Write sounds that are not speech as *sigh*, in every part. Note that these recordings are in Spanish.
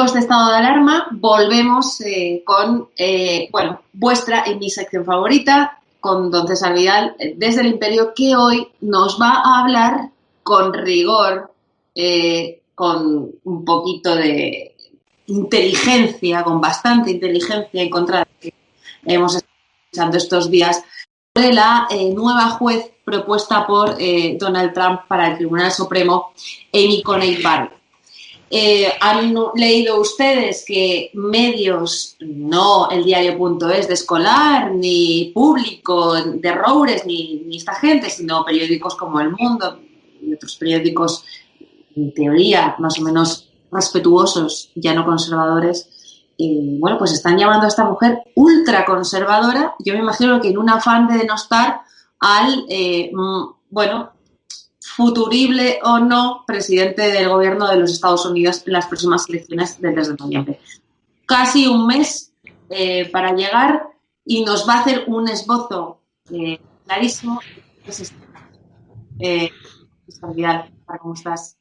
De estado de alarma, volvemos eh, con, eh, bueno, vuestra y mi sección favorita, con Don César Vidal, eh, desde el Imperio, que hoy nos va a hablar con rigor, con un poquito de inteligencia, con bastante inteligencia en contra de que hemos estado escuchando estos días, de la nueva juez propuesta por Donald Trump para el Tribunal Supremo, Amy Coney Barrett. Eh, ¿Han leído ustedes que medios, no el diario.es de escolar, ni público de Roures, ni, esta gente, sino periódicos como El Mundo y otros periódicos, en teoría, más o menos respetuosos, ya no conservadores, bueno, pues están llamando a esta mujer ultraconservadora, yo me imagino que en un afán de denostar al, eh, bueno, futurible o no presidente del gobierno de los Estados Unidos en las próximas elecciones del 3 de noviembre. Casi un mes eh, para llegar y nos va a hacer un esbozo eh, clarísimo. Eh, ¿cómo estás?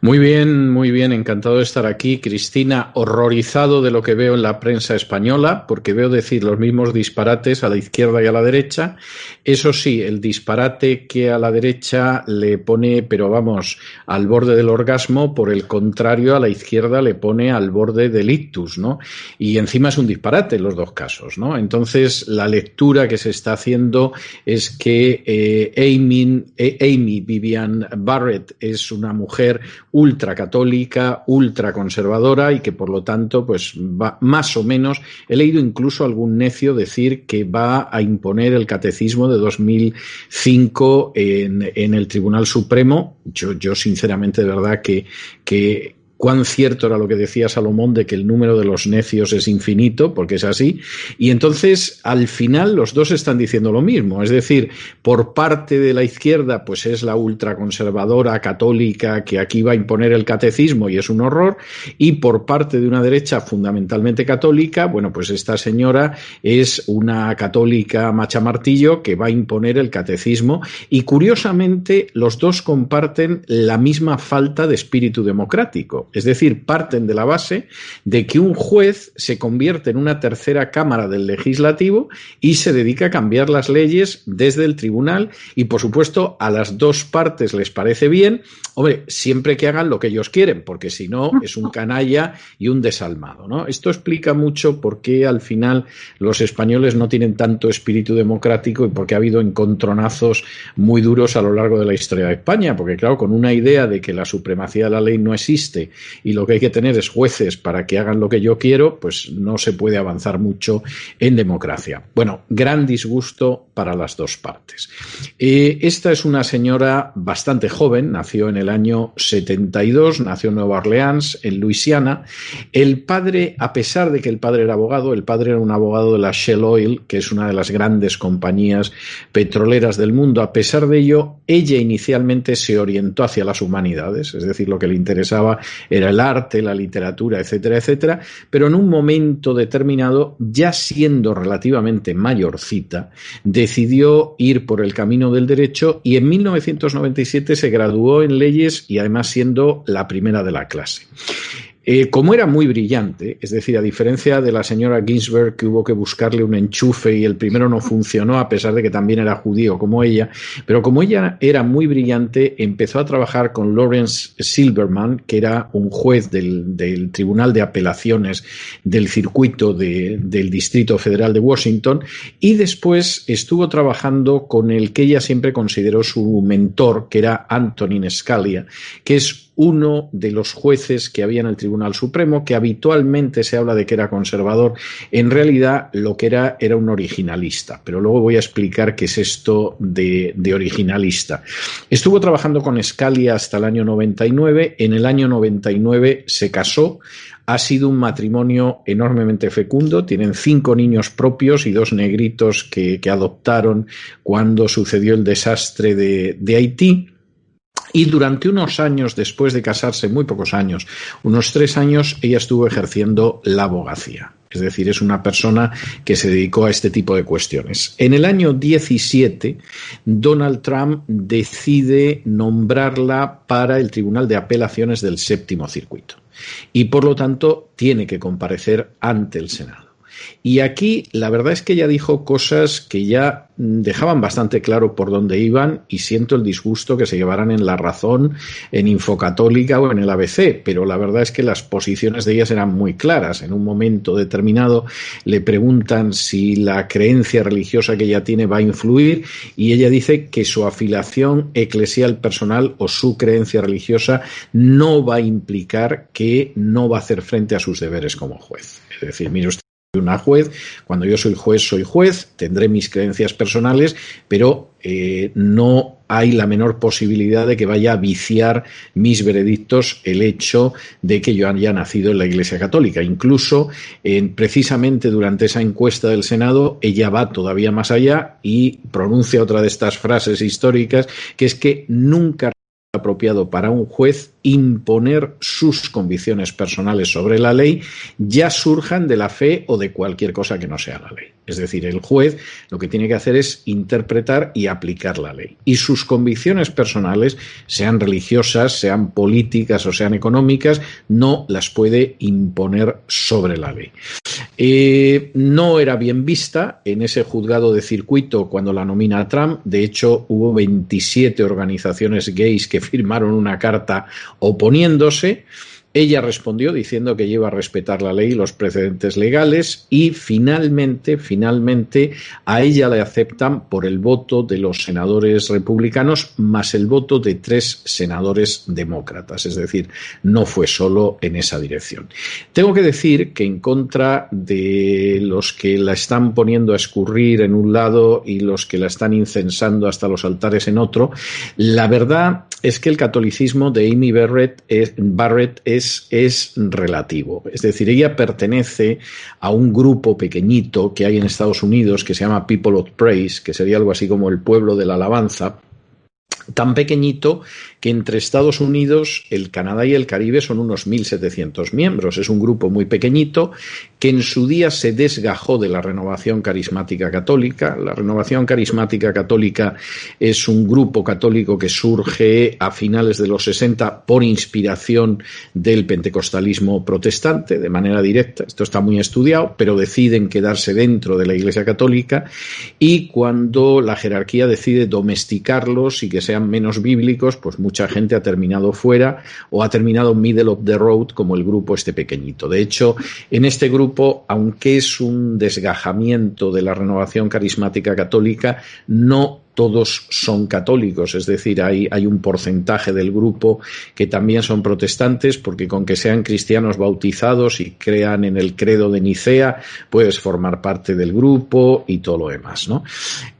Muy bien, muy bien, encantado de estar aquí. Cristina, horrorizado de lo que veo en la prensa española, porque veo decir los mismos disparates a la izquierda y a la derecha. Eso sí, el disparate que a la derecha le pone, pero vamos, al borde del orgasmo, por el contrario, a la izquierda le pone al borde del ictus, ¿no? Y encima es un disparate en los dos casos, ¿no? Entonces, la lectura que se está haciendo es que eh, Amy, eh, Amy Vivian Barrett es una mujer ultracatólica, ultraconservadora y que por lo tanto, pues va más o menos, he leído incluso algún necio decir que va a imponer el catecismo de 2005 en, en el Tribunal Supremo. Yo, yo sinceramente de verdad que, que, cuán cierto era lo que decía Salomón de que el número de los necios es infinito, porque es así, y entonces al final los dos están diciendo lo mismo, es decir, por parte de la izquierda pues es la ultraconservadora católica que aquí va a imponer el catecismo y es un horror, y por parte de una derecha fundamentalmente católica, bueno, pues esta señora es una católica macha martillo que va a imponer el catecismo. Y curiosamente los dos comparten la misma falta de espíritu democrático. Es decir, parten de la base de que un juez se convierte en una tercera cámara del legislativo y se dedica a cambiar las leyes desde el tribunal y, por supuesto, a las dos partes les parece bien, hombre, siempre que hagan lo que ellos quieren, porque si no es un canalla y un desalmado. ¿no? Esto explica mucho por qué al final los españoles no tienen tanto espíritu democrático y por qué ha habido encontronazos muy duros a lo largo de la historia de España, porque claro, con una idea de que la supremacía de la ley no existe y lo que hay que tener es jueces para que hagan lo que yo quiero, pues no se puede avanzar mucho en democracia. Bueno, gran disgusto para las dos partes. Eh, esta es una señora bastante joven, nació en el año 72, nació en Nueva Orleans, en Luisiana. El padre, a pesar de que el padre era abogado, el padre era un abogado de la Shell Oil, que es una de las grandes compañías petroleras del mundo. A pesar de ello, ella inicialmente se orientó hacia las humanidades, es decir, lo que le interesaba era el arte, la literatura, etcétera, etcétera, pero en un momento determinado, ya siendo relativamente mayorcita, decidió ir por el camino del derecho y en 1997 se graduó en leyes y además siendo la primera de la clase. Eh, como era muy brillante, es decir, a diferencia de la señora Ginsberg, que hubo que buscarle un enchufe y el primero no funcionó, a pesar de que también era judío como ella, pero como ella era muy brillante, empezó a trabajar con Lawrence Silverman, que era un juez del, Tribunal de Apelaciones del circuito del Distrito Federal de Washington, y después estuvo trabajando con el que ella siempre consideró su mentor, que era Antonin Scalia, que es uno de los jueces que había en el Tribunal Supremo, que habitualmente se habla de que era conservador, en realidad lo que era era un originalista. Pero luego voy a explicar qué es esto de, originalista. Estuvo trabajando con Scalia hasta el año 99. En el año 99 se casó. Ha sido un matrimonio enormemente fecundo. Tienen cinco niños propios y dos negritos que, adoptaron cuando sucedió el desastre de, de Haití. Y durante unos años después de casarse, muy pocos años, unos tres años, ella estuvo ejerciendo la abogacía. Es decir, es una persona que se dedicó a este tipo de cuestiones. En el año 17, Donald Trump decide nombrarla para el Tribunal de Apelaciones del Séptimo Circuito. y por lo tanto tiene que comparecer ante el Senado. Y aquí la verdad es que ella dijo cosas que ya dejaban bastante claro por dónde iban y siento el disgusto que se llevaran en La Razón, en Infocatólica o en el ABC, pero la verdad es que las posiciones de ellas eran muy claras. En un momento determinado le preguntan si la creencia religiosa que ella tiene va a influir y ella dice que su afiliación eclesial personal o su creencia religiosa no va a implicar que no va a hacer frente a sus deberes como juez. Es decir, mire usted una juez. Cuando yo soy juez, soy juez, tendré mis creencias personales, pero eh, no hay la menor posibilidad de que vaya a viciar mis veredictos el hecho de que yo haya nacido en la Iglesia Católica. Incluso, precisamente durante esa encuesta del Senado, ella va todavía más allá y pronuncia otra de estas frases históricas, que es que nunca apropiado para un juez imponer sus convicciones personales sobre la ley, ya surjan de la fe o de cualquier cosa que no sea la ley. Es decir, el juez lo que tiene que hacer es interpretar y aplicar la ley. Y sus convicciones personales, sean religiosas, sean políticas o sean económicas, no las puede imponer sobre la ley. Eh, no era bien vista en ese juzgado de circuito cuando la nomina a Trump. De hecho, hubo 27 organizaciones gays que *laughs* firmaron una carta oponiéndose. Ella respondió diciendo que iba a respetar la ley y los precedentes legales y finalmente, finalmente, a ella le aceptan por el voto de los senadores republicanos más el voto de tres senadores demócratas. Es decir, no fue solo en esa dirección. Tengo que decir que en contra de los que la están poniendo a escurrir en un lado y los que la están incensando hasta los altares en otro, la verdad es que el catolicismo de Amy Barrett es, Barrett es, es, relativo. Es decir, ella pertenece a un grupo pequeñito que hay en Estados Unidos que se llama People of Praise, que sería algo así como el pueblo de la alabanza, tan pequeñito que entre Estados Unidos, el Canadá y el Caribe son unos 1.700 miembros. Es un grupo muy pequeñito que en su día se desgajó de la renovación carismática católica. La renovación carismática católica es un grupo católico que surge a finales de los 60 por inspiración del pentecostalismo protestante de manera directa. Esto está muy estudiado, pero deciden quedarse dentro de la Iglesia Católica y cuando la jerarquía decide domesticarlos y que sean menos bíblicos, pues mucha gente ha terminado fuera o ha terminado middle of the road como el grupo este pequeñito. De hecho, en este grupo, aunque es un desgajamiento de la renovación carismática católica, no todos son católicos, es decir, hay, hay, un porcentaje del grupo que también son protestantes, porque con que sean cristianos bautizados y crean en el credo de Nicea, puedes formar parte del grupo y todo lo demás, ¿no?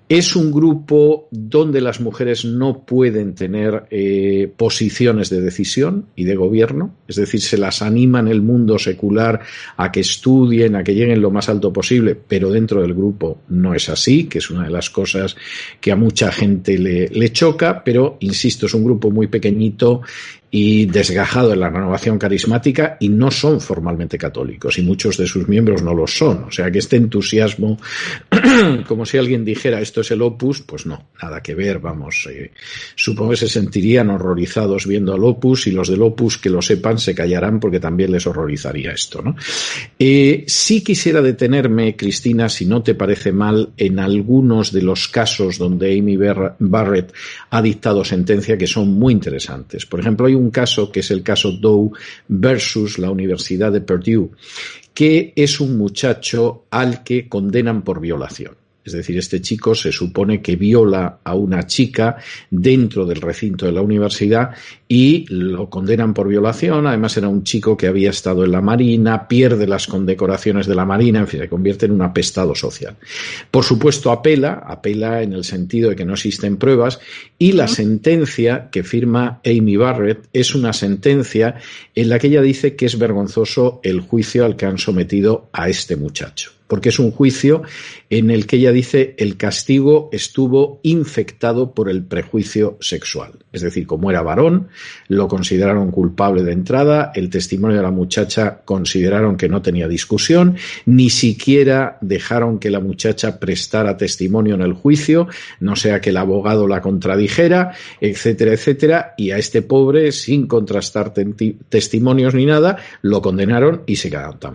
Es un grupo donde las mujeres no pueden tener eh, posiciones de decisión y de gobierno, es decir, se las anima en el mundo secular a que estudien, a que lleguen lo más alto posible, pero dentro del grupo no es así, que es una de las cosas que a mucha gente le, le choca, pero insisto, es un grupo muy pequeñito y desgajado en la renovación carismática y no son formalmente católicos y muchos de sus miembros no lo son. O sea que este entusiasmo, *clears throat* como si alguien dijera esto es el opus, pues no, nada que ver, vamos. Eh, supongo que se sentirían horrorizados viendo al opus y los del opus que lo sepan se callarán porque también les horrorizaría esto. ¿no? Eh, sí quisiera detenerme, Cristina, si no te parece mal, en algunos de los casos donde Amy Barrett ha dictado sentencia que son muy interesantes. Por ejemplo, hay un caso que es el caso Doe versus la Universidad de Purdue, que es un muchacho al que condenan por violación. Es decir, este chico se supone que viola a una chica dentro del recinto de la universidad y lo condenan por violación. Además, era un chico que había estado en la Marina, pierde las condecoraciones de la Marina, en fin, se convierte en un apestado social. Por supuesto, apela, apela en el sentido de que no existen pruebas y la sentencia que firma Amy Barrett es una sentencia en la que ella dice que es vergonzoso el juicio al que han sometido a este muchacho porque es un juicio en el que ella dice el castigo estuvo infectado por el prejuicio sexual. Es decir, como era varón, lo consideraron culpable de entrada, el testimonio de la muchacha consideraron que no tenía discusión, ni siquiera dejaron que la muchacha prestara testimonio en el juicio, no sea que el abogado la contradijo ligera, etcétera, etcétera, y a este pobre, sin contrastar testimonios ni nada, lo condenaron y se quedaron tan,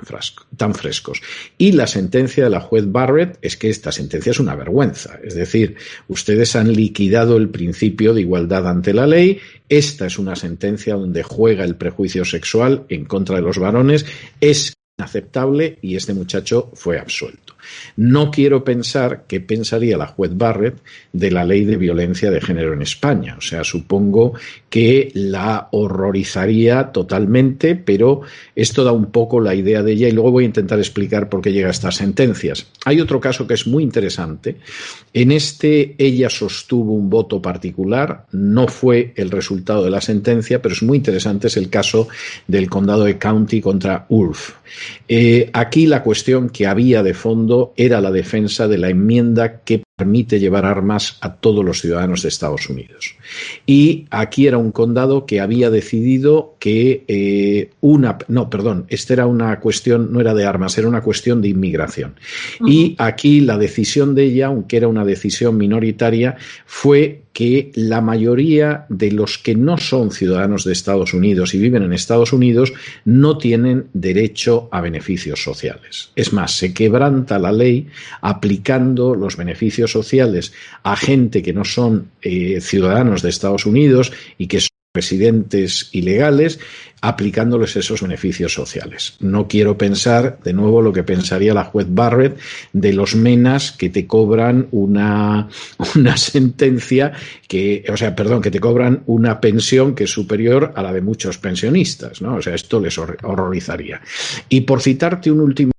tan frescos. Y la sentencia de la juez Barrett es que esta sentencia es una vergüenza. Es decir, ustedes han liquidado el principio de igualdad ante la ley. Esta es una sentencia donde juega el prejuicio sexual en contra de los varones. Es inaceptable y este muchacho fue absuelto. No quiero pensar qué pensaría la juez Barrett de la ley de violencia de género en España. O sea, supongo que la horrorizaría totalmente, pero esto da un poco la idea de ella y luego voy a intentar explicar por qué llega a estas sentencias. Hay otro caso que es muy interesante. En este ella sostuvo un voto particular, no fue el resultado de la sentencia, pero es muy interesante, es el caso del condado de County contra Ulf. Eh, aquí la cuestión que había de fondo era la defensa de la enmienda que permite llevar armas a todos los ciudadanos de Estados Unidos. Y aquí era un condado que había decidido que eh, una, no, perdón, esta era una cuestión, no era de armas, era una cuestión de inmigración. Y aquí la decisión de ella, aunque era una decisión minoritaria, fue que la mayoría de los que no son ciudadanos de Estados Unidos y viven en Estados Unidos no tienen derecho a beneficios sociales. Es más, se quebranta la ley aplicando los beneficios sociales a gente que no son eh, ciudadanos de Estados Unidos y que residentes ilegales, aplicándoles esos beneficios sociales. No quiero pensar, de nuevo, lo que pensaría la juez Barrett de los menas que te cobran una, *laughs* una sentencia que, o sea, perdón, que te cobran una pensión que es superior a la de muchos pensionistas, ¿no? O sea, esto les horrorizaría. Y por citarte un último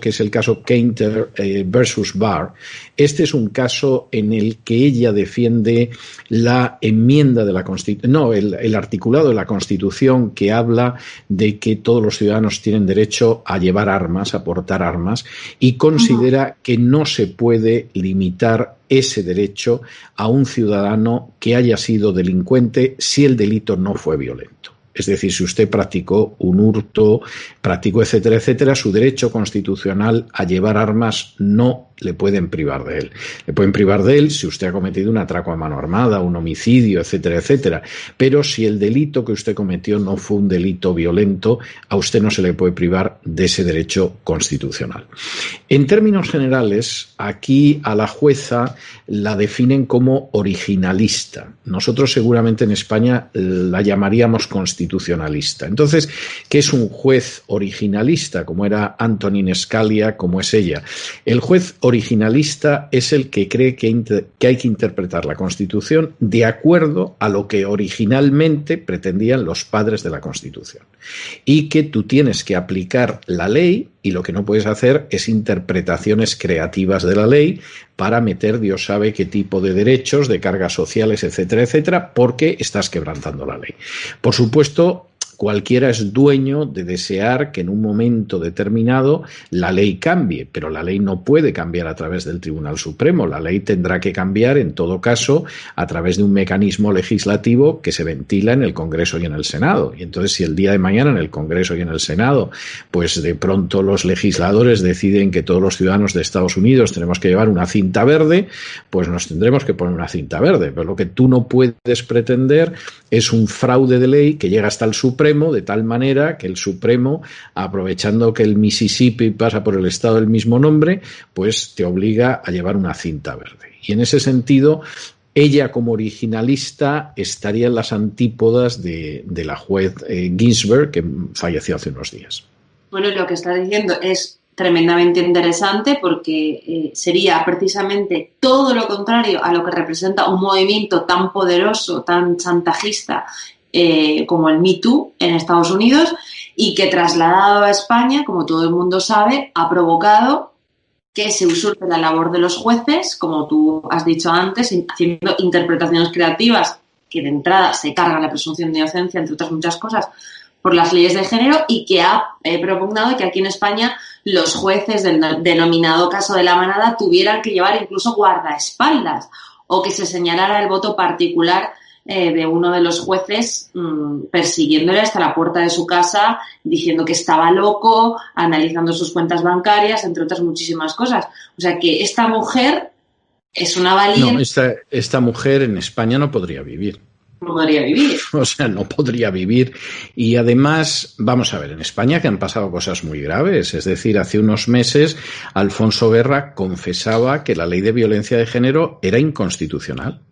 que es el caso Keinter eh, versus Barr. Este es un caso en el que ella defiende la enmienda de la Constitución, no, el, articulado de la Constitución que habla de que todos los ciudadanos tienen derecho a llevar armas, a portar armas, y considera que no se puede limitar ese derecho a un ciudadano que haya sido delincuente si el delito no fue violento. Es decir, si usted practicó un hurto, practicó etcétera, etcétera, su derecho constitucional a llevar armas no le pueden privar de él. Le pueden privar de él si usted ha cometido un atraco a mano armada, un homicidio, etcétera, etcétera. Pero si el delito que usted cometió no fue un delito violento, a usted no se le puede privar de ese derecho constitucional. En términos generales, aquí a la jueza la definen como originalista. Nosotros seguramente en España la llamaríamos constitucionalista. Entonces, ¿qué es un juez originalista como era Antonin Scalia, como es ella? El juez originalista es el que cree que, hay que interpretar la Constitución de acuerdo a lo que originalmente pretendían los padres de la Constitución. Y que tú tienes que aplicar la ley y lo que no puedes hacer es interpretaciones creativas de la ley para meter Dios sabe qué tipo de derechos, de cargas sociales, etcétera, etcétera, porque estás quebrantando la ley. Por supuesto, Cualquiera es dueño de desear que en un momento determinado la ley cambie, pero la ley no puede cambiar a través del Tribunal Supremo. La ley tendrá que cambiar, en todo caso, a través de un mecanismo legislativo que se ventila en el Congreso y en el Senado. Y entonces, si el día de mañana en el Congreso y en el Senado, pues de pronto los legisladores deciden que todos los ciudadanos de Estados Unidos tenemos que llevar una cinta verde, pues nos tendremos que poner una cinta verde. Pero lo que tú no puedes pretender es un fraude de ley que llega hasta el Supremo de tal manera que el Supremo, aprovechando que el Mississippi pasa por el estado del mismo nombre, pues te obliga a llevar una cinta verde. Y en ese sentido, ella como originalista estaría en las antípodas de, la juez eh, Ginsburg, que falleció hace unos días. Bueno, lo que está diciendo es tremendamente interesante porque eh, sería precisamente todo lo contrario a lo que representa un movimiento tan poderoso, tan chantajista eh, como el Me Too en Estados Unidos y que trasladado a España, como todo el mundo sabe, ha provocado que se usurpe la labor de los jueces, como tú has dicho antes, haciendo interpretaciones creativas que de entrada se cargan la presunción de inocencia, entre otras muchas cosas, por las leyes de género y que ha eh, propugnado que aquí en España los jueces del denominado caso de la manada tuvieran que llevar incluso guardaespaldas o que se señalara el voto particular eh, de uno de los jueces mm, persiguiéndole hasta la puerta de su casa, diciendo que estaba loco, analizando sus cuentas bancarias, entre otras muchísimas cosas. O sea que esta mujer Es una valiente. No, esta, esta mujer en España no podría vivir. No podría vivir. *laughs* O sea, no podría vivir. Y además, vamos a ver, en España que han pasado cosas muy graves. Es decir, hace unos meses Alfonso Guerra confesaba que la ley de violencia de género era inconstitucional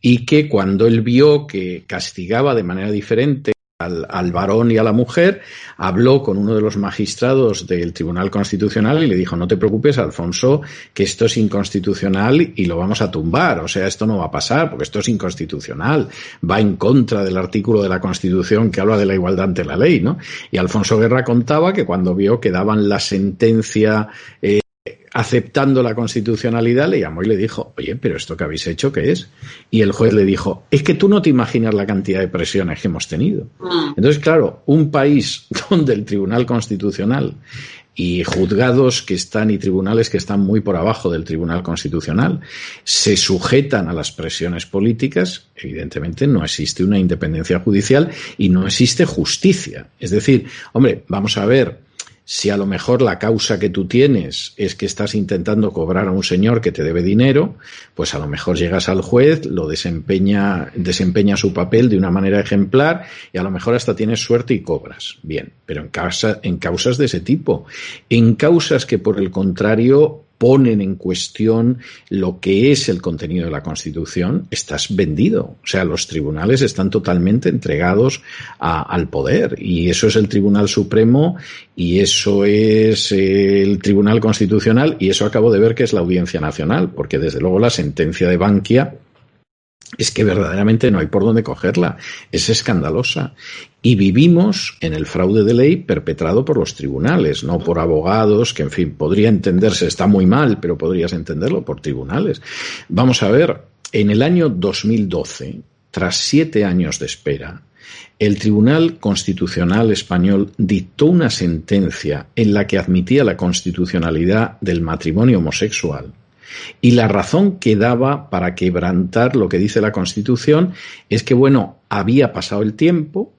y que cuando él vio que castigaba de manera diferente al, varón y a la mujer, habló con uno de los magistrados del Tribunal Constitucional y le dijo, no te preocupes, Alfonso, que esto es inconstitucional y lo vamos a tumbar. O sea, esto no va a pasar porque esto es inconstitucional. Va en contra del artículo de la Constitución que habla de la igualdad ante la ley, ¿no? Y Alfonso Guerra contaba que cuando vio que daban la sentencia eh, aceptando la constitucionalidad, le llamó y le dijo, oye, pero esto que habéis hecho, ¿qué es? Y el juez le dijo, es que tú no te imaginas la cantidad de presiones que hemos tenido. Mm. Entonces, claro, un país *laughs* donde el Tribunal Constitucional y juzgados que están y tribunales que están muy por abajo del Tribunal Constitucional se sujetan a las presiones políticas, evidentemente no existe una independencia judicial y no existe justicia. Es decir, hombre, vamos a ver, si a lo mejor la causa que tú tienes es que estás intentando cobrar a un señor que te debe dinero, pues a lo mejor llegas al juez, lo desempeña, desempeña su papel de una manera ejemplar y a lo mejor hasta tienes suerte y cobras. Bien, pero en, causa, en causas de ese tipo. En causas que por el contrario ponen en cuestión lo que es el contenido de la Constitución, estás vendido. O sea, los tribunales están totalmente entregados al poder y eso es el Tribunal Supremo y eso es el Tribunal Constitucional y eso acabo de ver que es la Audiencia Nacional, porque desde luego la sentencia de Bankia es que verdaderamente no hay por dónde cogerla. Es escandalosa. Y vivimos en el fraude de ley perpetrado por los tribunales, no por abogados, que en fin, podría entenderse, está muy mal, pero podrías entenderlo por tribunales. Vamos a ver, en el año 2012, tras siete años de espera, el Tribunal Constitucional Español dictó una sentencia en la que admitía la constitucionalidad del matrimonio homosexual y la razón que daba para quebrantar lo que dice la Constitución es que, bueno, había pasado el tiempo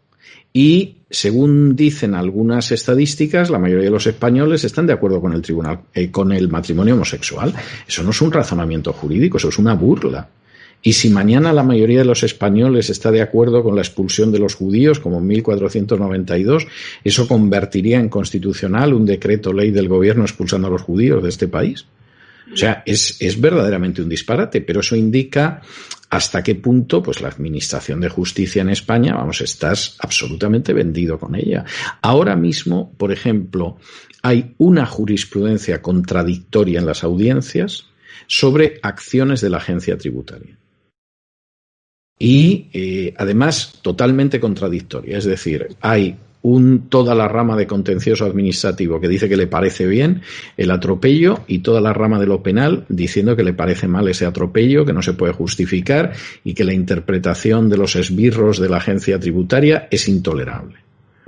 y, según dicen algunas estadísticas, la mayoría de los españoles están de acuerdo con el tribunal, eh, con el matrimonio homosexual. Eso no es un razonamiento jurídico, eso es una burla. Y si mañana la mayoría de los españoles está de acuerdo con la expulsión de los judíos, como en 1492, eso convertiría en constitucional un decreto ley del gobierno expulsando a los judíos de este país. O sea, es, es verdaderamente un disparate, pero eso indica hasta qué punto pues la administración de justicia en España, vamos, estás absolutamente vendido con ella. Ahora mismo, por ejemplo, hay una jurisprudencia contradictoria en las audiencias sobre acciones de la agencia tributaria. Y eh, además totalmente contradictoria. Es decir, hay un, toda la rama de contencioso administrativo que dice que le parece bien el atropello y toda la rama de lo penal diciendo que le parece mal ese atropello, que no se puede justificar y que la interpretación de los esbirros de la agencia tributaria es intolerable.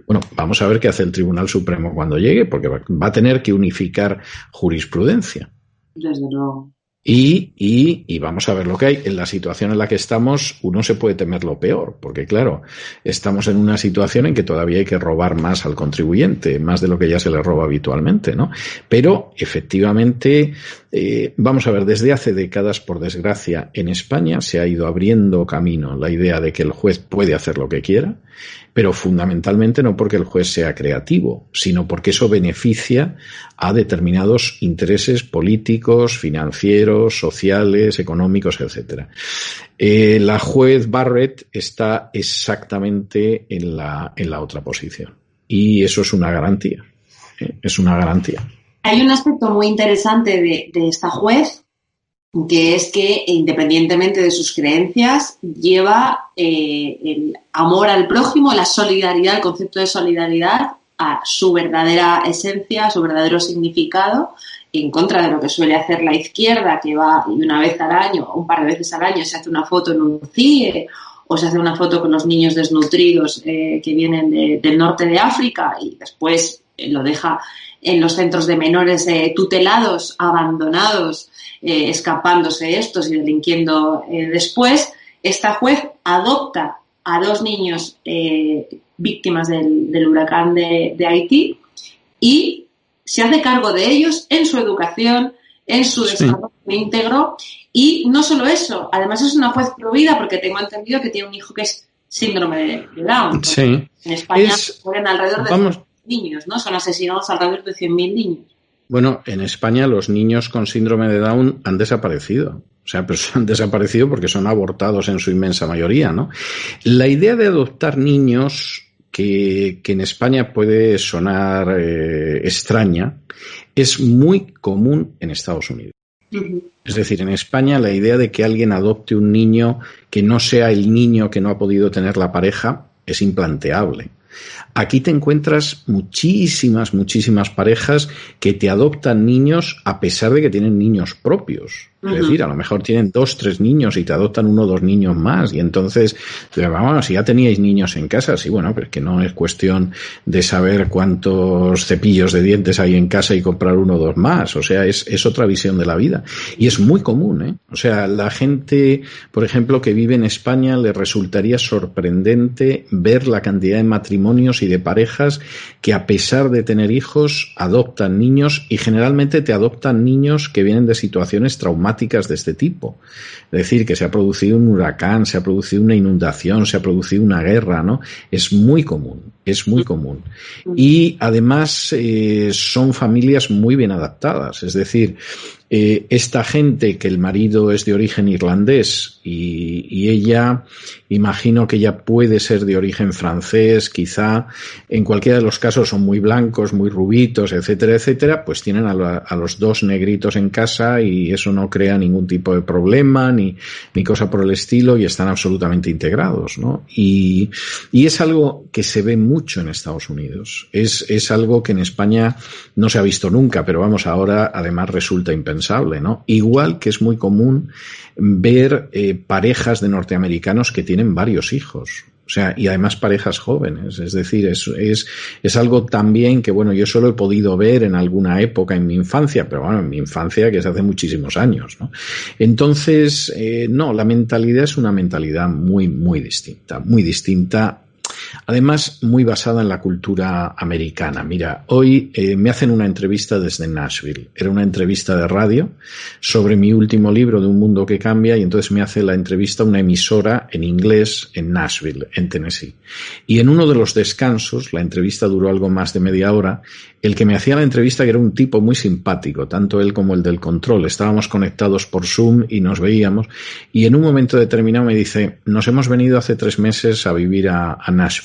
Bueno, vamos a ver qué hace el Tribunal Supremo cuando llegue, porque va a tener que unificar jurisprudencia. Desde luego. Y, y, y, vamos a ver lo que hay. En la situación en la que estamos, uno se puede temer lo peor, porque claro, estamos en una situación en que todavía hay que robar más al contribuyente, más de lo que ya se le roba habitualmente, ¿no? Pero efectivamente, eh, vamos a ver, desde hace décadas, por desgracia, en España se ha ido abriendo camino la idea de que el juez puede hacer lo que quiera pero fundamentalmente no porque el juez sea creativo, sino porque eso beneficia a determinados intereses políticos, financieros, sociales, económicos, etc. Eh, la juez Barrett está exactamente en la, en la otra posición. Y eso es una garantía. ¿eh? Es una garantía. Hay un aspecto muy interesante de, de esta juez que es que independientemente de sus creencias, lleva eh, el amor al prójimo, la solidaridad, el concepto de solidaridad a su verdadera esencia, a su verdadero significado, en contra de lo que suele hacer la izquierda, que va y una vez al año, un par de veces al año, se hace una foto en un CIE o se hace una foto con los niños desnutridos eh, que vienen del norte de África y después lo deja en los centros de menores tutelados, abandonados, eh, escapándose estos y delinquiendo eh, después, esta juez adopta a dos niños eh, víctimas del, huracán de, Haití y se hace cargo de ellos en su educación, en su desarrollo íntegro. Y no solo eso, además es una juez prohibida porque tengo entendido que tiene un hijo que es síndrome de Down. Sí. En España mueren alrededor de vamos, niños, ¿no? Son asesinados alrededor de 100.000 niños. Bueno, en España los niños con síndrome de Down han desaparecido. O sea, pero *laughs* han desaparecido porque son abortados en su inmensa mayoría, ¿no? La idea de adoptar niños que, en España puede sonar eh, extraña, es muy común en Estados Unidos. Es decir, en España la idea de que alguien adopte un niño que no sea el niño que no ha podido tener la pareja es implanteable. Aquí te encuentras muchísimas, muchísimas parejas que te adoptan niños a pesar de que tienen niños propios. Es decir, a lo mejor tienen dos, tres niños y te adoptan uno o dos niños más. Y entonces, vamos, si ya teníais niños en casa, sí, bueno, pero es que no es cuestión de saber cuántos cepillos de dientes hay en casa y comprar uno o dos más. O sea, es, es otra visión de la vida. Y es muy común, ¿eh? O sea, la gente, por ejemplo, que vive en España, le resultaría sorprendente ver la cantidad de matrimonios y de parejas que a pesar de tener hijos, adoptan niños y generalmente te adoptan niños que vienen de situaciones traumáticas de este tipo. Es decir, que se ha producido un huracán, se ha producido una inundación, se ha producido una guerra, ¿no? Es muy común, es muy común. Y además eh, son familias muy bien adaptadas, es decir, eh, esta gente que el marido es de origen irlandés y, ella, imagino que ella puede ser de origen francés, quizá, en cualquiera de los casos son muy blancos, muy rubitos, etcétera, etcétera, pues tienen a, a los dos negritos en casa y eso no crea ningún tipo de problema ni, cosa por el estilo y están absolutamente integrados, ¿no? Y, y es algo que se ve mucho en Estados Unidos. Es, es algo que en España no se ha visto nunca, pero vamos, ahora además resulta impensable ¿no? Igual que es muy común ver eh, parejas de norteamericanos que tienen varios hijos. O sea, y además parejas jóvenes. Es decir, es, es, es, algo también que, bueno, yo solo he podido ver en alguna época en mi infancia, pero bueno, en mi infancia que es hace muchísimos años. Entonces, eh, no, la mentalidad es una mentalidad muy, muy distinta, muy distinta Además, muy basada en la cultura americana. Mira, hoy eh, me hacen una entrevista desde Nashville. Era una entrevista de radio sobre mi último libro de Un Mundo que Cambia y entonces me hace la entrevista una emisora en inglés en Nashville, en Tennessee. Y en uno de los descansos, la entrevista duró algo más de media hora, el que me hacía la entrevista, que era un tipo muy simpático, tanto él como el del control, estábamos conectados por Zoom y nos veíamos, y en un momento determinado me dice, nos hemos venido hace tres meses a vivir a, Nashville.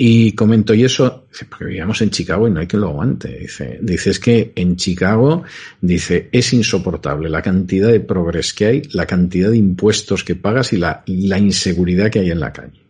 Y comento, y eso, porque vivíamos en Chicago y no hay que lo aguante. Dice, dice, es que en Chicago, dice, es insoportable la cantidad de progres que hay, la cantidad de impuestos que pagas y la, la inseguridad que hay en la calle.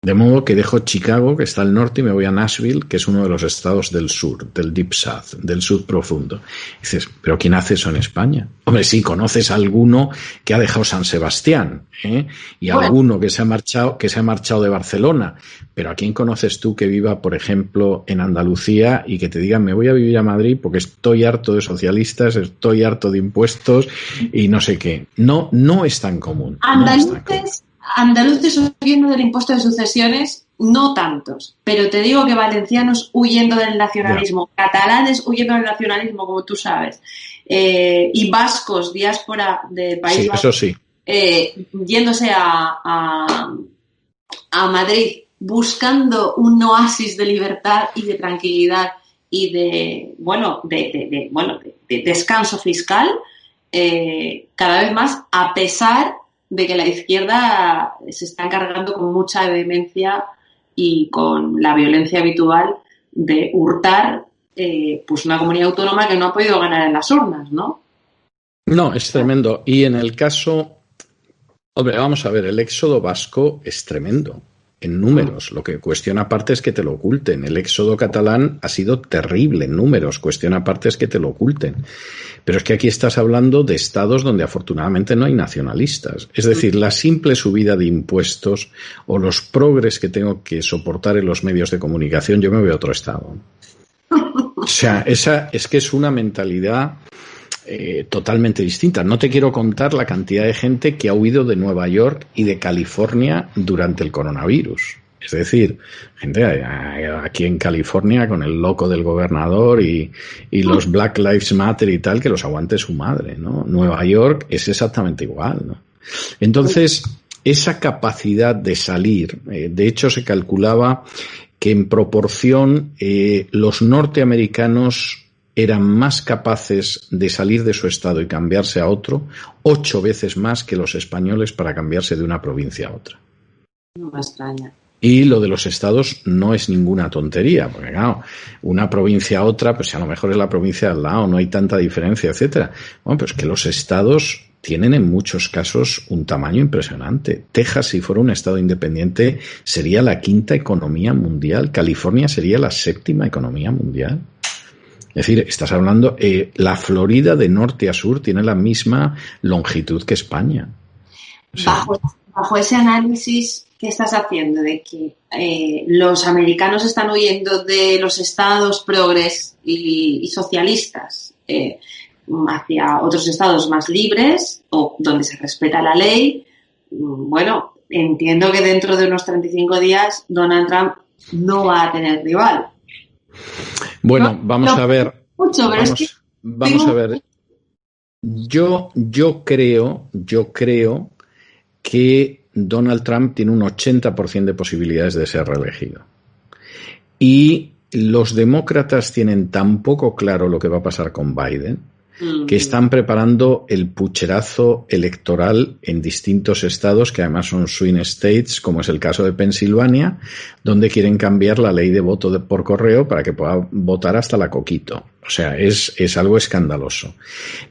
De modo que dejo Chicago, que está al norte, y me voy a Nashville, que es uno de los estados del sur, del Deep South, del sur profundo. dices, ¿pero quién hace eso en España? Hombre, sí, conoces a alguno que ha dejado San Sebastián, ¿eh? Y alguno que se ha marchado, que se ha marchado de Barcelona. Pero ¿a quién conoces tú que viva, por ejemplo, en Andalucía y que te diga, me voy a vivir a Madrid porque estoy harto de socialistas, estoy harto de impuestos y no sé qué? No, no es tan común. Andaluces andaluces huyendo del impuesto de sucesiones, no tantos, pero te digo que valencianos huyendo del nacionalismo, catalanes huyendo del nacionalismo, como tú sabes, eh, y vascos, diáspora del país sí, eso sí. Eh, yéndose a, a, Madrid buscando un oasis de libertad y de tranquilidad y de, bueno, de, bueno, de, descanso fiscal, eh, cada vez más, a pesar de que la izquierda se está encargando con mucha vehemencia y con la violencia habitual de hurtar eh, pues una comunidad autónoma que no ha podido ganar en las urnas, ¿no? No, es tremendo. Y en el caso, hombre, vamos a ver, el éxodo vasco es tremendo en números. Lo que cuestiona aparte es que te lo oculten. El éxodo catalán ha sido terrible en números. Cuestiona aparte es que te lo oculten. Pero es que aquí estás hablando de estados donde afortunadamente no hay nacionalistas. Es decir, la simple subida de impuestos o los progres que tengo que soportar en los medios de comunicación, yo me voy a otro estado. O sea, esa es que es una mentalidad eh, totalmente distinta. No te quiero contar la cantidad de gente que ha huido de Nueva York y de California durante el coronavirus. Es decir, gente aquí en California con el loco del gobernador y, y, los Black Lives Matter y tal, que los aguante su madre, ¿no? Nueva York es exactamente igual, ¿no? Entonces, esa capacidad de salir, eh, de hecho se calculaba que en proporción eh, los norteamericanos eran más capaces de salir de su estado y cambiarse a otro, ocho veces más que los españoles para cambiarse de una provincia a otra. No me extraña. Y lo de los estados no es ninguna tontería, porque claro, una provincia a otra, pues a lo mejor es la provincia al lado, no hay tanta diferencia, etcétera. Bueno, pues que los estados tienen en muchos casos un tamaño impresionante. Texas, si fuera un estado independiente, sería la quinta economía mundial. California sería la séptima economía mundial. Es decir, estás hablando, eh, la Florida de norte a sur tiene la misma longitud que España. bajo, ese análisis, ¿qué estás haciendo? De que eh, los americanos están huyendo de los estados progres y, socialistas eh, hacia otros estados más libres o donde se respeta la ley. Bueno, entiendo que dentro de unos 35 días Donald Trump no va a tener rival. Bueno, vamos a ver. vamos, a ver. Yo, yo creo, yo creo que Donald Trump tiene un 80% de posibilidades de ser reelegido. Y los demócratas tienen tan poco claro lo que va a pasar con Biden que están preparando el pucherazo electoral en distintos estados, que además son swing states, como es el caso de Pensilvania, donde quieren cambiar la ley de voto por correo para que pueda votar hasta la coquito. O sea, es, es algo escandaloso.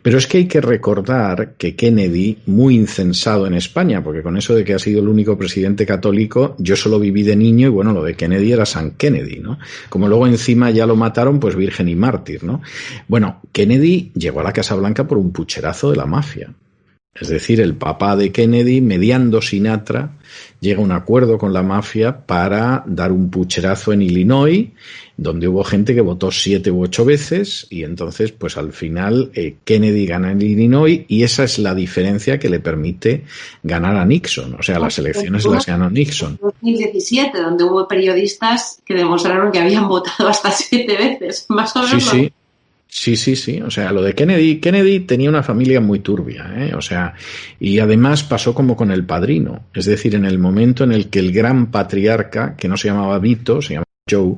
Pero es que hay que recordar que Kennedy, muy incensado en España, porque con eso de que ha sido el único presidente católico, yo solo viví de niño y bueno, lo de Kennedy era San Kennedy, ¿no? Como luego encima ya lo mataron, pues virgen y mártir, ¿no? Bueno, Kennedy llegó a la Casa Blanca por un pucherazo de la mafia. Es decir, el papá de Kennedy, mediando Sinatra, llega a un acuerdo con la mafia para dar un pucherazo en Illinois, donde hubo gente que votó siete u ocho veces, y entonces, pues al final, eh, Kennedy gana en Illinois, y esa es la diferencia que le permite ganar a Nixon. O sea, las elecciones las ganó Nixon. En 2017, donde hubo periodistas que demostraron que habían votado hasta siete veces, más o menos. Sí, sí. Sí, sí, sí. O sea, lo de Kennedy, Kennedy tenía una familia muy turbia, ¿eh? O sea, y además pasó como con el padrino. Es decir, en el momento en el que el gran patriarca, que no se llamaba Vito, se llamaba Joe,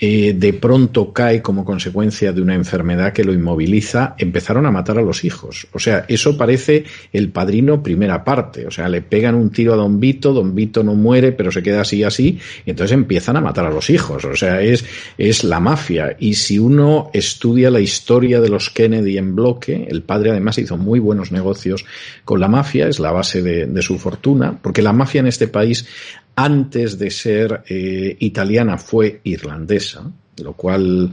eh, de pronto cae como consecuencia de una enfermedad que lo inmoviliza, empezaron a matar a los hijos. O sea, eso parece el padrino primera parte. O sea, le pegan un tiro a Don Vito, Don Vito no muere, pero se queda así así, y entonces empiezan a matar a los hijos. O sea, es, es la mafia. Y si uno estudia la historia de los Kennedy en bloque, el padre además hizo muy buenos negocios con la mafia, es la base de, de su fortuna, porque la mafia en este país antes de ser eh, italiana fue irlandesa lo cual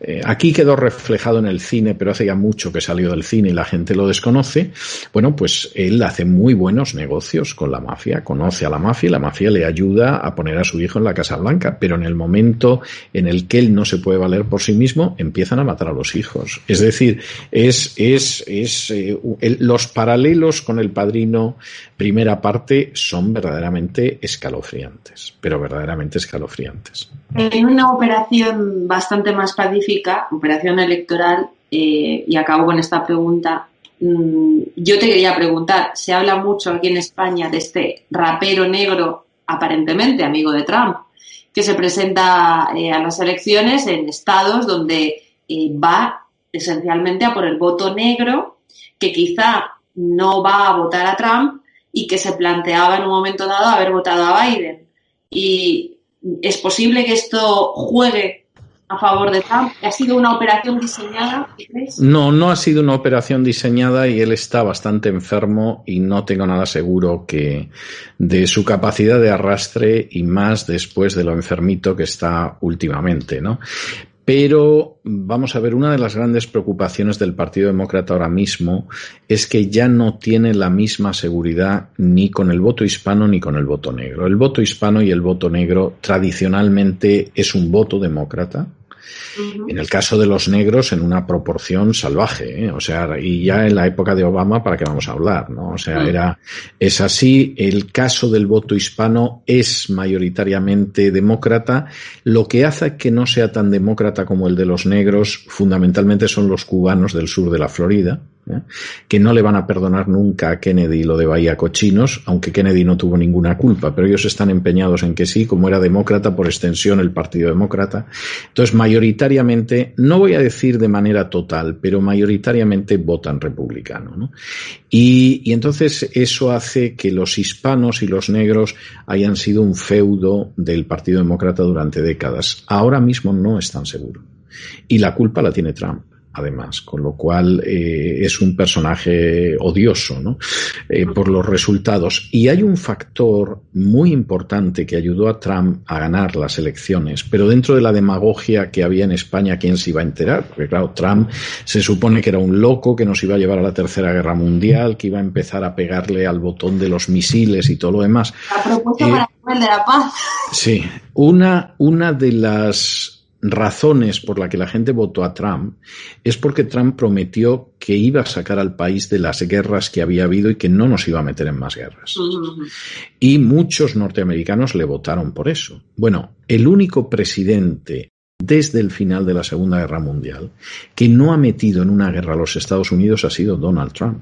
eh, aquí quedó reflejado en el cine, pero hace ya mucho que salió del cine y la gente lo desconoce. Bueno, pues él hace muy buenos negocios con la mafia, conoce a la mafia y la mafia le ayuda a poner a su hijo en la Casa Blanca, pero en el momento en el que él no se puede valer por sí mismo, empiezan a matar a los hijos. Es decir, es, es, es eh, los paralelos con el padrino primera parte son verdaderamente escalofriantes, pero verdaderamente escalofriantes. En una operación bastante más pacífica, operación electoral, eh, y acabo con esta pregunta, mm, yo te quería preguntar, se habla mucho aquí en España de este rapero negro, aparentemente amigo de Trump, que se presenta eh, a las elecciones en estados donde eh, va esencialmente a por el voto negro, que quizá no va a votar a Trump y que se planteaba en un momento dado haber votado a Biden. Y ¿Es posible que esto juegue a favor de Trump? ¿Ha sido una operación diseñada? No, no ha sido una operación diseñada y él está bastante enfermo y no tengo nada seguro que de su capacidad de arrastre y más después de lo enfermito que está últimamente, ¿no? Pero vamos a ver, una de las grandes preocupaciones del Partido Demócrata ahora mismo es que ya no tiene la misma seguridad ni con el voto hispano ni con el voto negro. El voto hispano y el voto negro tradicionalmente es un voto demócrata En el caso de los negros, en una proporción salvaje, ¿eh? o sea, y ya en la época de Obama, ¿para qué vamos a hablar? ¿no? O sea, era, es así. El caso del voto hispano es mayoritariamente demócrata. Lo que hace que no sea tan demócrata como el de los negros, fundamentalmente son los cubanos del sur de la Florida ¿eh? que no le van a perdonar nunca a Kennedy lo de Bahía Cochinos, aunque Kennedy no tuvo ninguna culpa, pero ellos están empeñados en que sí, como era demócrata, por extensión el Partido Demócrata. Entonces, mayoritariamente, no voy a decir de manera total, pero mayoritariamente votan republicano. ¿no? Y, y entonces eso hace que los hispanos y los negros hayan sido un feudo del Partido Demócrata durante décadas. Ahora mismo no están seguros. Y la culpa la tiene Trump además, con lo cual eh, es un personaje odioso ¿no? Eh, por los resultados. Y hay un factor muy importante que ayudó a Trump a ganar las elecciones, pero dentro de la demagogia que había en España, ¿quién se iba a enterar? Porque claro, Trump se supone que era un loco, que nos iba a llevar a la Tercera Guerra Mundial, que iba a empezar a pegarle al botón de los misiles y todo lo demás. A propósito para el de la paz. Sí, una, una de las razones por las que la gente votó a Trump es porque Trump prometió que iba a sacar al país de las guerras que había habido y que no nos iba a meter en más guerras. Y muchos norteamericanos le votaron por eso. Bueno, el único presidente desde el final de la Segunda Guerra Mundial que no ha metido en una guerra a los Estados Unidos ha sido Donald Trump.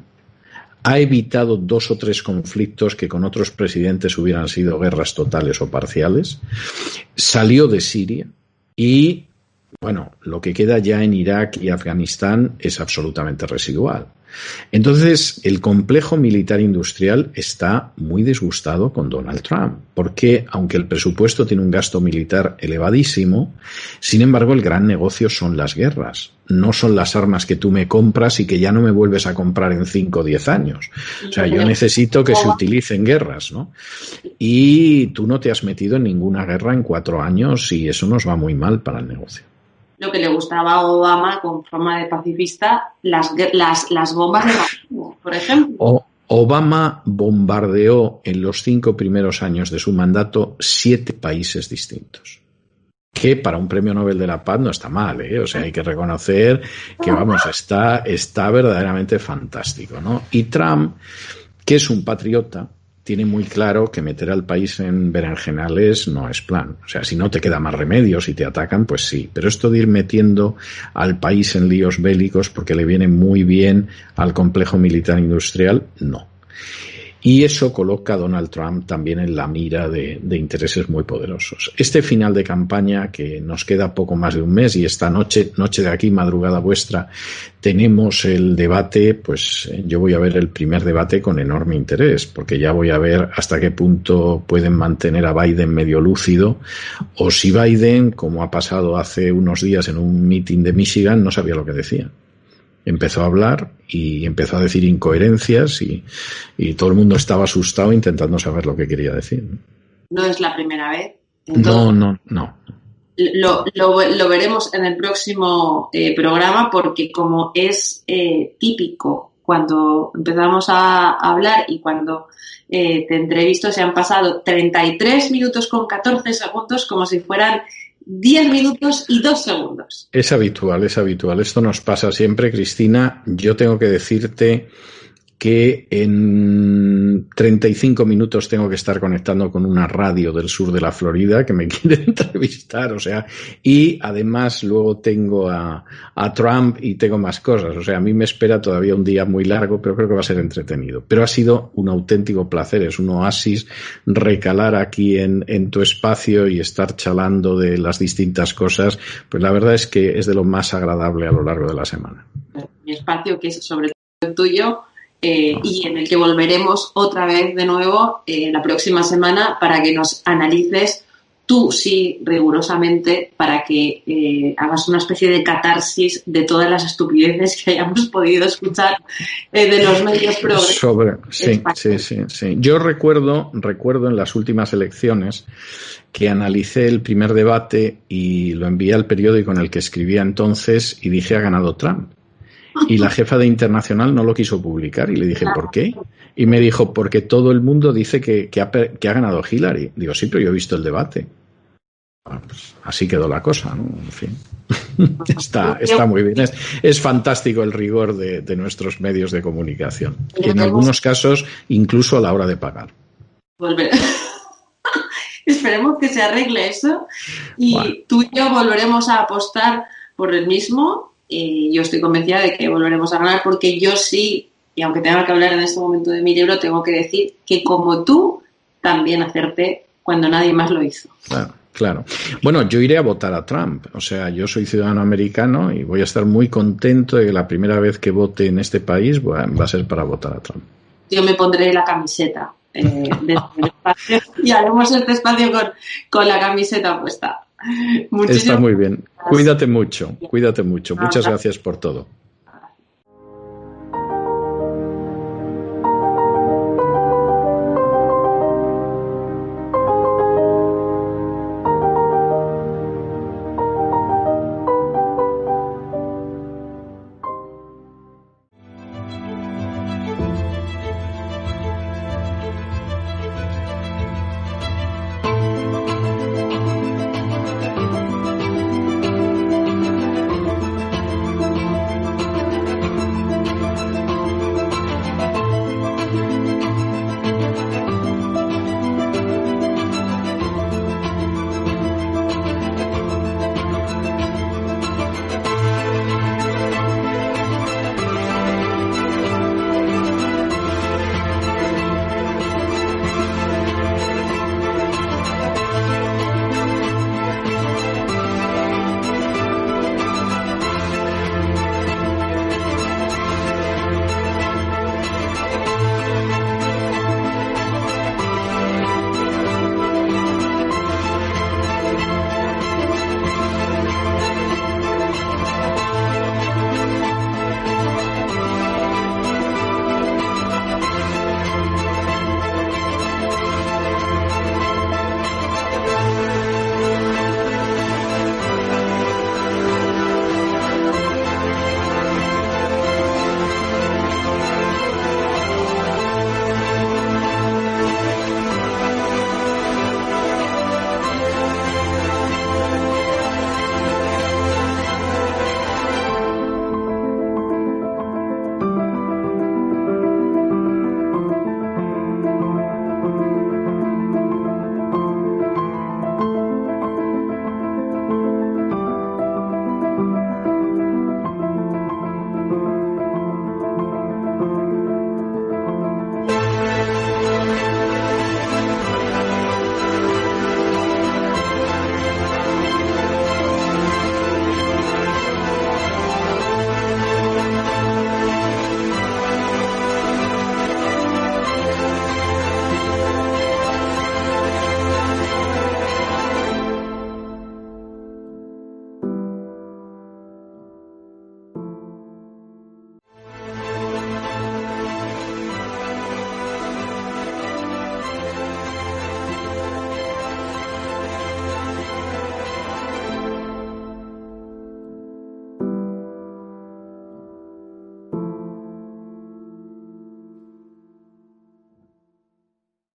Ha evitado dos o tres conflictos que con otros presidentes hubieran sido guerras totales o parciales. Salió de Siria, y bueno, lo que queda ya en Irak y Afganistán es absolutamente residual. Entonces, el complejo militar industrial está muy disgustado con Donald Trump, porque aunque el presupuesto tiene un gasto militar elevadísimo, sin embargo, el gran negocio son las guerras. No son las armas que tú me compras y que ya no me vuelves a comprar en 5 o 10 años. O sea, yo necesito que se utilicen guerras, ¿no? Y tú no te has metido en ninguna guerra en cuatro años y eso nos va muy mal para el negocio lo que le gustaba a Obama con forma de pacifista, las, las, las bombas de por ejemplo. Obama bombardeó en los cinco primeros años de su mandato siete países distintos. Que para un premio Nobel de la Paz no está mal, ¿eh? O sea, hay que reconocer que, vamos, está, está verdaderamente fantástico, ¿no? Y Trump, que es un patriota, tiene muy claro que meter al país en berenjenales no es plan. O sea, si no te queda más remedio, si te atacan, pues sí. Pero esto de ir metiendo al país en líos bélicos porque le viene muy bien al complejo militar industrial, no. Y eso coloca a Donald Trump también en la mira de, intereses muy poderosos. Este final de campaña, que nos queda poco más de un mes, y esta noche, noche de aquí, madrugada vuestra, tenemos el debate, pues eh, yo voy a ver el primer debate con enorme interés, porque ya voy a ver hasta qué punto pueden mantener a Biden medio lúcido, o si Biden, como ha pasado hace unos días en un meeting de Michigan, no sabía lo que decía empezó a hablar y empezó a decir incoherencias y, todo el mundo estaba asustado intentando saber lo que quería decir. No es la primera vez. No, no, no. Lo, lo, veremos en el próximo eh, programa porque como es eh, típico cuando empezamos a hablar y cuando eh, te entrevisto se han pasado 33 minutos con 14 segundos como si fueran 10 minutos y 2 segundos. Es habitual, es habitual. Esto nos pasa siempre, Cristina. Yo tengo que decirte que en 35 minutos tengo que estar conectando con una radio del sur de la Florida que me *laughs* quiere entrevistar, o sea, y además luego tengo a, a, Trump y tengo más cosas, o sea, a mí me espera todavía un día muy largo, pero creo que va a ser entretenido. Pero ha sido un auténtico placer, es un oasis recalar aquí en, en tu espacio y estar chalando de las distintas cosas, pues la verdad es que es de lo más agradable a lo largo de la semana. Mi espacio, que es sobre todo tuyo, eh, y en el que volveremos otra vez de nuevo eh, la próxima semana para que nos analices tú sí rigurosamente para que eh, hagas una especie de catarsis de todas las estupideces que hayamos *laughs* podido escuchar de los medios progresistas. Sobre, sí, sí, sí, sí. Yo recuerdo, recuerdo en las últimas elecciones que analicé el primer debate y lo envié al periódico en el que escribía entonces y dije ha ganado Trump. Y la jefa de Internacional no lo quiso publicar y le dije, ¿por qué? Y me dijo, porque todo el mundo dice que, que, ha, que ha, ganado Hillary. Digo, sí, pero yo he visto el debate. Bueno, pues así quedó la cosa, ¿no? En fin. *laughs* está, está muy bien. Es, fantástico el rigor de, nuestros medios de comunicación. en algunos casos, incluso a la hora de pagar. *laughs* Esperemos que se arregle eso y tú y yo volveremos a apostar por el mismo y yo estoy convencida de que volveremos a ganar porque yo sí, y aunque tenga que hablar en este momento de mi libro, tengo que decir que como tú también acerté cuando nadie más lo hizo. Claro. Claro. Bueno, yo iré a votar a Trump. O sea, yo soy ciudadano americano y voy a estar muy contento de que la primera vez que vote en este país va a ser para votar a Trump. Yo me pondré la camiseta eh, este *laughs* y haremos este espacio con, con la camiseta puesta. Está muy bien. Cuídate mucho, cuídate mucho. Muchas gracias por todo.